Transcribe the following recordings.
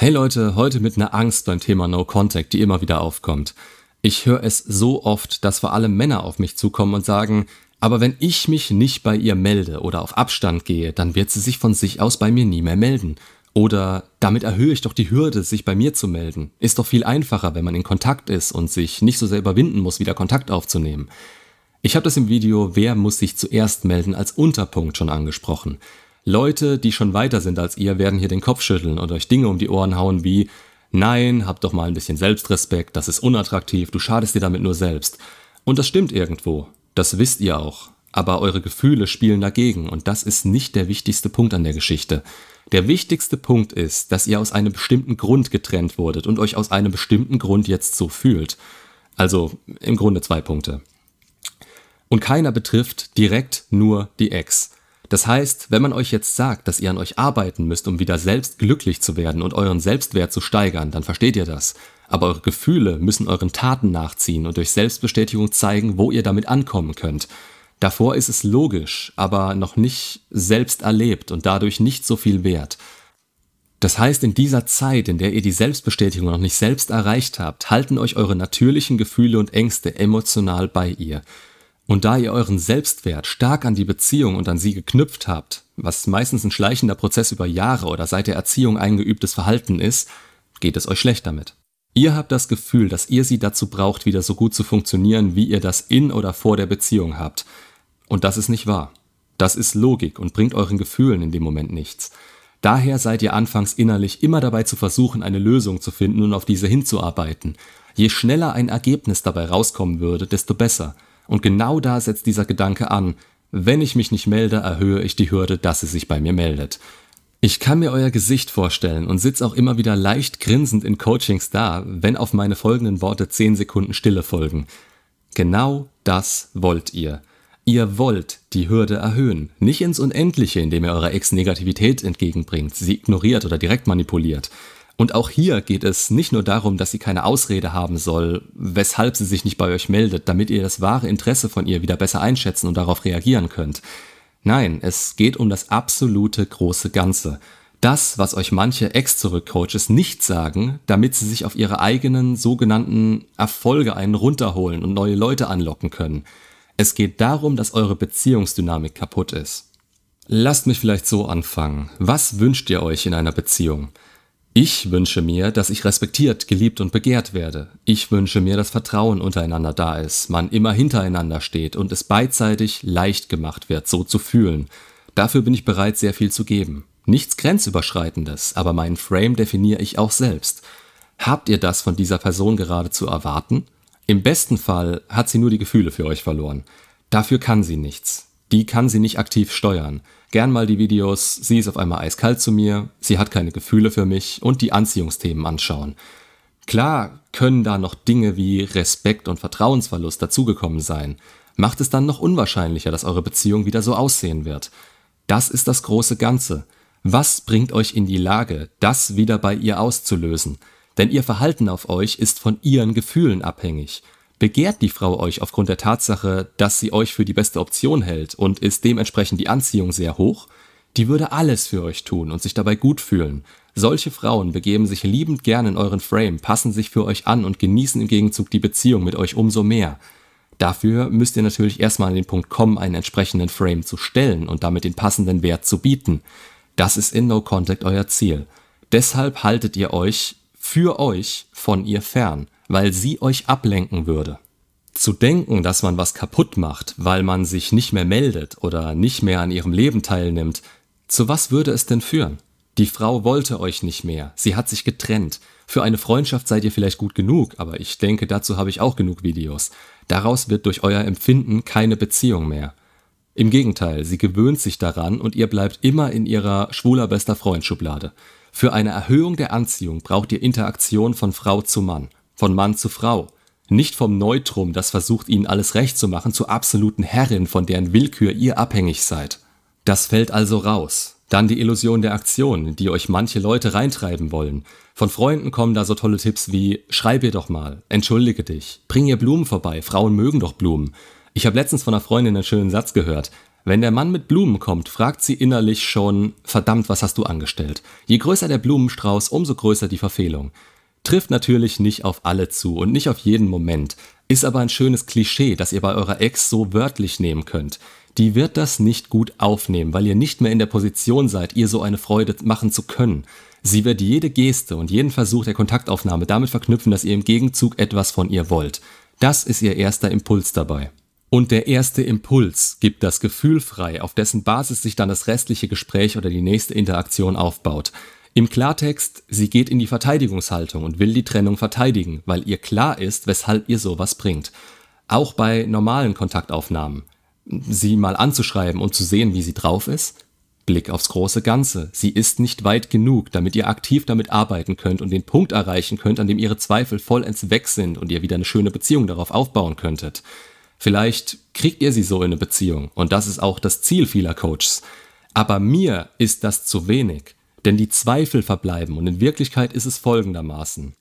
Hey Leute, heute mit einer Angst beim Thema No Contact, die immer wieder aufkommt. Ich höre es so oft, dass vor allem Männer auf mich zukommen und sagen, aber wenn ich mich nicht bei ihr melde oder auf Abstand gehe, dann wird sie sich von sich aus bei mir nie mehr melden. Oder damit erhöhe ich doch die Hürde, sich bei mir zu melden. Ist doch viel einfacher, wenn man in Kontakt ist und sich nicht so sehr überwinden muss, wieder Kontakt aufzunehmen. Ich habe das im Video Wer muss sich zuerst melden als Unterpunkt schon angesprochen. Leute, die schon weiter sind als ihr, werden hier den Kopf schütteln und euch Dinge um die Ohren hauen wie Nein, habt doch mal ein bisschen Selbstrespekt, das ist unattraktiv, du schadest dir damit nur selbst. Und das stimmt irgendwo, das wisst ihr auch. Aber eure Gefühle spielen dagegen und das ist nicht der wichtigste Punkt an der Geschichte. Der wichtigste Punkt ist, dass ihr aus einem bestimmten Grund getrennt wurdet und euch aus einem bestimmten Grund jetzt so fühlt. Also im Grunde zwei Punkte. Und keiner betrifft direkt nur die Ex. Das heißt, wenn man euch jetzt sagt, dass ihr an euch arbeiten müsst, um wieder selbst glücklich zu werden und euren Selbstwert zu steigern, dann versteht ihr das. Aber eure Gefühle müssen euren Taten nachziehen und durch Selbstbestätigung zeigen, wo ihr damit ankommen könnt. Davor ist es logisch, aber noch nicht selbst erlebt und dadurch nicht so viel wert. Das heißt, in dieser Zeit, in der ihr die Selbstbestätigung noch nicht selbst erreicht habt, halten euch eure natürlichen Gefühle und Ängste emotional bei ihr. Und da ihr euren Selbstwert stark an die Beziehung und an sie geknüpft habt, was meistens ein schleichender Prozess über Jahre oder seit der Erziehung eingeübtes Verhalten ist, geht es euch schlecht damit. Ihr habt das Gefühl, dass ihr sie dazu braucht, wieder so gut zu funktionieren, wie ihr das in oder vor der Beziehung habt. Und das ist nicht wahr. Das ist Logik und bringt euren Gefühlen in dem Moment nichts. Daher seid ihr anfangs innerlich immer dabei zu versuchen, eine Lösung zu finden und auf diese hinzuarbeiten. Je schneller ein Ergebnis dabei rauskommen würde, desto besser – und genau da setzt dieser Gedanke an. Wenn ich mich nicht melde, erhöhe ich die Hürde, dass sie sich bei mir meldet. Ich kann mir euer Gesicht vorstellen und sitze auch immer wieder leicht grinsend in Coachings da, wenn auf meine folgenden Worte 10 Sekunden Stille folgen. Genau das wollt ihr. Ihr wollt die Hürde erhöhen, nicht ins Unendliche, indem ihr eurer Ex Negativität entgegenbringt, sie ignoriert oder direkt manipuliert. Und auch hier geht es nicht nur darum, dass sie keine Ausrede haben soll, weshalb sie sich nicht bei euch meldet, damit ihr das wahre Interesse von ihr wieder besser einschätzen und darauf reagieren könnt. Nein, es geht um das absolute große Ganze. Das, was euch manche Ex-Zurück-Coaches nicht sagen, damit sie sich auf ihre eigenen sogenannten Erfolge einen runterholen und neue Leute anlocken können. Es geht darum, dass eure Beziehungsdynamik kaputt ist. Lasst mich vielleicht so anfangen. Was wünscht ihr euch in einer Beziehung? Ich wünsche mir, dass ich respektiert, geliebt und begehrt werde. Ich wünsche mir, dass Vertrauen untereinander da ist, man immer hintereinander steht und es beidseitig leicht gemacht wird, so zu fühlen. Dafür bin ich bereit, sehr viel zu geben. Nichts Grenzüberschreitendes, aber meinen Frame definiere ich auch selbst. Habt ihr das von dieser Person gerade zu erwarten? Im besten Fall hat sie nur die Gefühle für euch verloren. Dafür kann sie nichts. Die kann sie nicht aktiv steuern gern mal die Videos, sie ist auf einmal eiskalt zu mir, sie hat keine Gefühle für mich und die Anziehungsthemen anschauen. Klar können da noch Dinge wie Respekt und Vertrauensverlust dazugekommen sein, macht es dann noch unwahrscheinlicher, dass eure Beziehung wieder so aussehen wird. Das ist das große Ganze. Was bringt euch in die Lage, das wieder bei ihr auszulösen? Denn ihr Verhalten auf euch ist von ihren Gefühlen abhängig. Begehrt die Frau euch aufgrund der Tatsache, dass sie euch für die beste Option hält und ist dementsprechend die Anziehung sehr hoch, die würde alles für euch tun und sich dabei gut fühlen. Solche Frauen begeben sich liebend gern in euren Frame, passen sich für euch an und genießen im Gegenzug die Beziehung mit euch umso mehr. Dafür müsst ihr natürlich erstmal an den Punkt kommen, einen entsprechenden Frame zu stellen und damit den passenden Wert zu bieten. Das ist in No Contact euer Ziel. Deshalb haltet ihr euch für euch von ihr fern weil sie euch ablenken würde. Zu denken, dass man was kaputt macht, weil man sich nicht mehr meldet oder nicht mehr an ihrem Leben teilnimmt, zu was würde es denn führen? Die Frau wollte euch nicht mehr, sie hat sich getrennt. Für eine Freundschaft seid ihr vielleicht gut genug, aber ich denke, dazu habe ich auch genug Videos. Daraus wird durch euer Empfinden keine Beziehung mehr. Im Gegenteil, sie gewöhnt sich daran und ihr bleibt immer in ihrer schwuler bester Freund Schublade. Für eine Erhöhung der Anziehung braucht ihr Interaktion von Frau zu Mann von Mann zu Frau, nicht vom Neutrum, das versucht ihnen alles recht zu machen, zur absoluten Herrin, von deren Willkür ihr abhängig seid. Das fällt also raus. Dann die Illusion der Aktion, die euch manche Leute reintreiben wollen. Von Freunden kommen da so tolle Tipps wie schreib ihr doch mal, entschuldige dich, bring ihr Blumen vorbei, Frauen mögen doch Blumen. Ich habe letztens von einer Freundin einen schönen Satz gehört. Wenn der Mann mit Blumen kommt, fragt sie innerlich schon, verdammt, was hast du angestellt? Je größer der Blumenstrauß, umso größer die Verfehlung. Trifft natürlich nicht auf alle zu und nicht auf jeden Moment, ist aber ein schönes Klischee, das ihr bei eurer Ex so wörtlich nehmen könnt. Die wird das nicht gut aufnehmen, weil ihr nicht mehr in der Position seid, ihr so eine Freude machen zu können. Sie wird jede Geste und jeden Versuch der Kontaktaufnahme damit verknüpfen, dass ihr im Gegenzug etwas von ihr wollt. Das ist ihr erster Impuls dabei. Und der erste Impuls gibt das Gefühl frei, auf dessen Basis sich dann das restliche Gespräch oder die nächste Interaktion aufbaut. Im Klartext, sie geht in die Verteidigungshaltung und will die Trennung verteidigen, weil ihr klar ist, weshalb ihr sowas bringt. Auch bei normalen Kontaktaufnahmen. Sie mal anzuschreiben und zu sehen, wie sie drauf ist. Blick aufs große Ganze. Sie ist nicht weit genug, damit ihr aktiv damit arbeiten könnt und den Punkt erreichen könnt, an dem ihre Zweifel vollends weg sind und ihr wieder eine schöne Beziehung darauf aufbauen könntet. Vielleicht kriegt ihr sie so in eine Beziehung und das ist auch das Ziel vieler Coaches. Aber mir ist das zu wenig, denn die Zweifel verbleiben und in Wirklichkeit ist es folgendermaßen.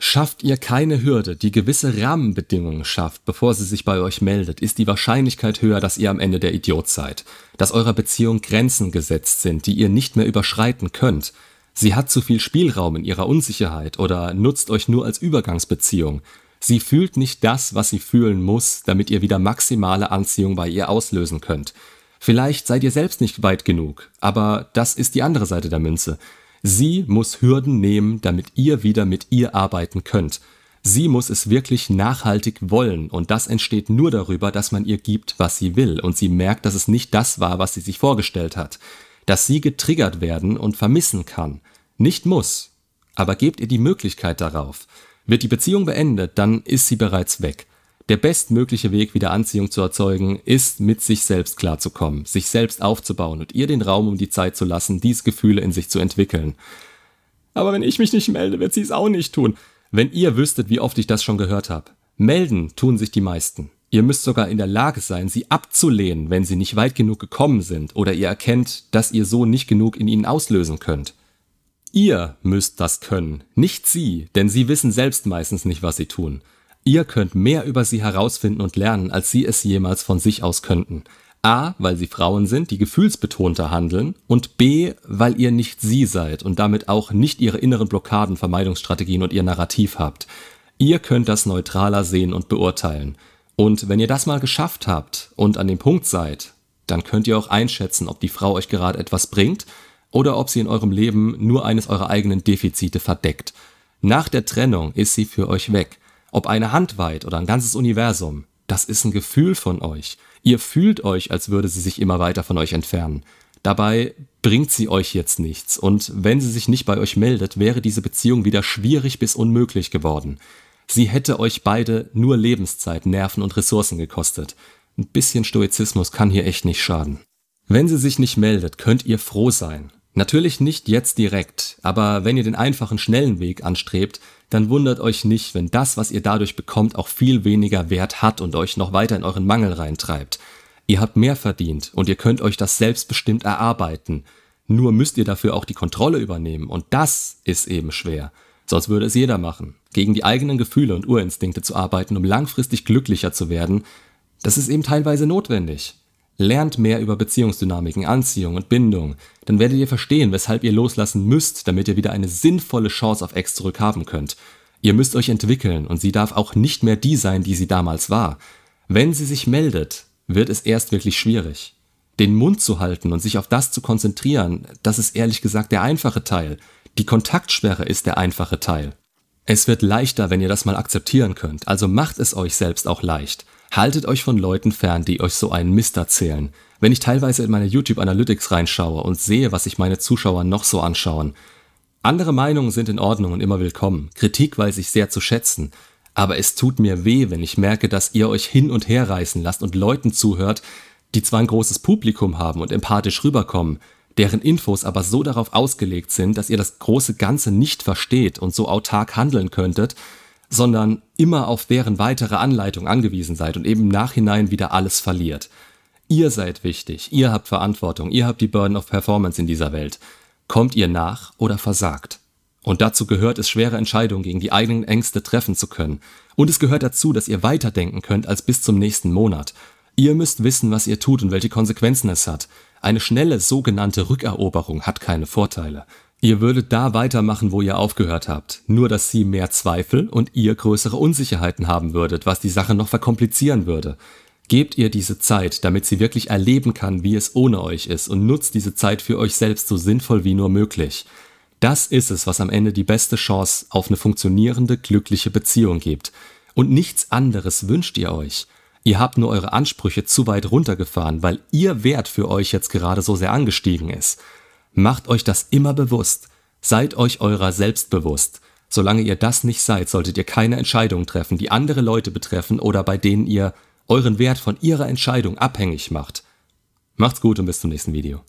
Schafft ihr keine Hürde, die gewisse Rahmenbedingungen schafft, bevor sie sich bei euch meldet, ist die Wahrscheinlichkeit höher, dass ihr am Ende der Idiot seid, dass eurer Beziehung Grenzen gesetzt sind, die ihr nicht mehr überschreiten könnt. Sie hat zu viel Spielraum in ihrer Unsicherheit oder nutzt euch nur als Übergangsbeziehung. Sie fühlt nicht das, was sie fühlen muss, damit ihr wieder maximale Anziehung bei ihr auslösen könnt. Vielleicht seid ihr selbst nicht weit genug, aber das ist die andere Seite der Münze. Sie muss Hürden nehmen, damit ihr wieder mit ihr arbeiten könnt. Sie muss es wirklich nachhaltig wollen und das entsteht nur darüber, dass man ihr gibt, was sie will und sie merkt, dass es nicht das war, was sie sich vorgestellt hat. Dass sie getriggert werden und vermissen kann. Nicht muss, aber gebt ihr die Möglichkeit darauf. Wird die Beziehung beendet, dann ist sie bereits weg. Der bestmögliche Weg, wieder Anziehung zu erzeugen, ist, mit sich selbst klarzukommen, sich selbst aufzubauen und ihr den Raum um die Zeit zu lassen, diese Gefühle in sich zu entwickeln. Aber wenn ich mich nicht melde, wird sie es auch nicht tun. Wenn ihr wüsstet, wie oft ich das schon gehört habe. Melden tun sich die meisten. Ihr müsst sogar in der Lage sein, sie abzulehnen, wenn sie nicht weit genug gekommen sind oder ihr erkennt, dass ihr so nicht genug in ihnen auslösen könnt. Ihr müsst das können, nicht sie, denn sie wissen selbst meistens nicht, was sie tun. Ihr könnt mehr über sie herausfinden und lernen, als sie es jemals von sich aus könnten. A, weil sie Frauen sind, die gefühlsbetonter handeln und B, weil ihr nicht sie seid und damit auch nicht ihre inneren Blockaden, Vermeidungsstrategien und ihr Narrativ habt. Ihr könnt das neutraler sehen und beurteilen. Und wenn ihr das mal geschafft habt und an dem Punkt seid, dann könnt ihr auch einschätzen, ob die Frau euch gerade etwas bringt oder ob sie in eurem Leben nur eines eurer eigenen Defizite verdeckt. Nach der Trennung ist sie für euch weg. Ob eine Hand weit oder ein ganzes Universum, das ist ein Gefühl von euch. Ihr fühlt euch, als würde sie sich immer weiter von euch entfernen. Dabei bringt sie euch jetzt nichts und wenn sie sich nicht bei euch meldet, wäre diese Beziehung wieder schwierig bis unmöglich geworden. Sie hätte euch beide nur Lebenszeit, Nerven und Ressourcen gekostet. Ein bisschen Stoizismus kann hier echt nicht schaden. Wenn sie sich nicht meldet, könnt ihr froh sein. Natürlich nicht jetzt direkt, aber wenn ihr den einfachen, schnellen Weg anstrebt, dann wundert euch nicht, wenn das, was ihr dadurch bekommt, auch viel weniger Wert hat und euch noch weiter in euren Mangel reintreibt. Ihr habt mehr verdient und ihr könnt euch das selbstbestimmt erarbeiten. Nur müsst ihr dafür auch die Kontrolle übernehmen und das ist eben schwer. Sonst würde es jeder machen. Gegen die eigenen Gefühle und Urinstinkte zu arbeiten, um langfristig glücklicher zu werden, das ist eben teilweise notwendig. Lernt mehr über Beziehungsdynamiken, Anziehung und Bindung, dann werdet ihr verstehen, weshalb ihr loslassen müsst, damit ihr wieder eine sinnvolle Chance auf Ex zurückhaben könnt. Ihr müsst euch entwickeln und sie darf auch nicht mehr die sein, die sie damals war. Wenn sie sich meldet, wird es erst wirklich schwierig. Den Mund zu halten und sich auf das zu konzentrieren, das ist ehrlich gesagt der einfache Teil. Die Kontaktsperre ist der einfache Teil. Es wird leichter, wenn ihr das mal akzeptieren könnt, also macht es euch selbst auch leicht. Haltet euch von Leuten fern, die euch so einen Mist erzählen. Wenn ich teilweise in meine YouTube Analytics reinschaue und sehe, was sich meine Zuschauer noch so anschauen. Andere Meinungen sind in Ordnung und immer willkommen. Kritik weiß ich sehr zu schätzen. Aber es tut mir weh, wenn ich merke, dass ihr euch hin und her reißen lasst und Leuten zuhört, die zwar ein großes Publikum haben und empathisch rüberkommen, deren Infos aber so darauf ausgelegt sind, dass ihr das große Ganze nicht versteht und so autark handeln könntet, sondern immer auf deren weitere Anleitung angewiesen seid und eben im Nachhinein wieder alles verliert. Ihr seid wichtig, ihr habt Verantwortung, ihr habt die Burden of Performance in dieser Welt. Kommt ihr nach oder versagt? Und dazu gehört es, schwere Entscheidungen gegen die eigenen Ängste treffen zu können. Und es gehört dazu, dass ihr weiterdenken könnt als bis zum nächsten Monat. Ihr müsst wissen, was ihr tut und welche Konsequenzen es hat. Eine schnelle sogenannte Rückeroberung hat keine Vorteile. Ihr würdet da weitermachen, wo ihr aufgehört habt, nur dass sie mehr Zweifel und ihr größere Unsicherheiten haben würdet, was die Sache noch verkomplizieren würde. Gebt ihr diese Zeit, damit sie wirklich erleben kann, wie es ohne euch ist und nutzt diese Zeit für euch selbst so sinnvoll wie nur möglich. Das ist es, was am Ende die beste Chance auf eine funktionierende, glückliche Beziehung gibt. Und nichts anderes wünscht ihr euch. Ihr habt nur eure Ansprüche zu weit runtergefahren, weil ihr Wert für euch jetzt gerade so sehr angestiegen ist. Macht euch das immer bewusst. Seid euch eurer selbst bewusst. Solange ihr das nicht seid, solltet ihr keine Entscheidungen treffen, die andere Leute betreffen oder bei denen ihr euren Wert von ihrer Entscheidung abhängig macht. Macht's gut und bis zum nächsten Video.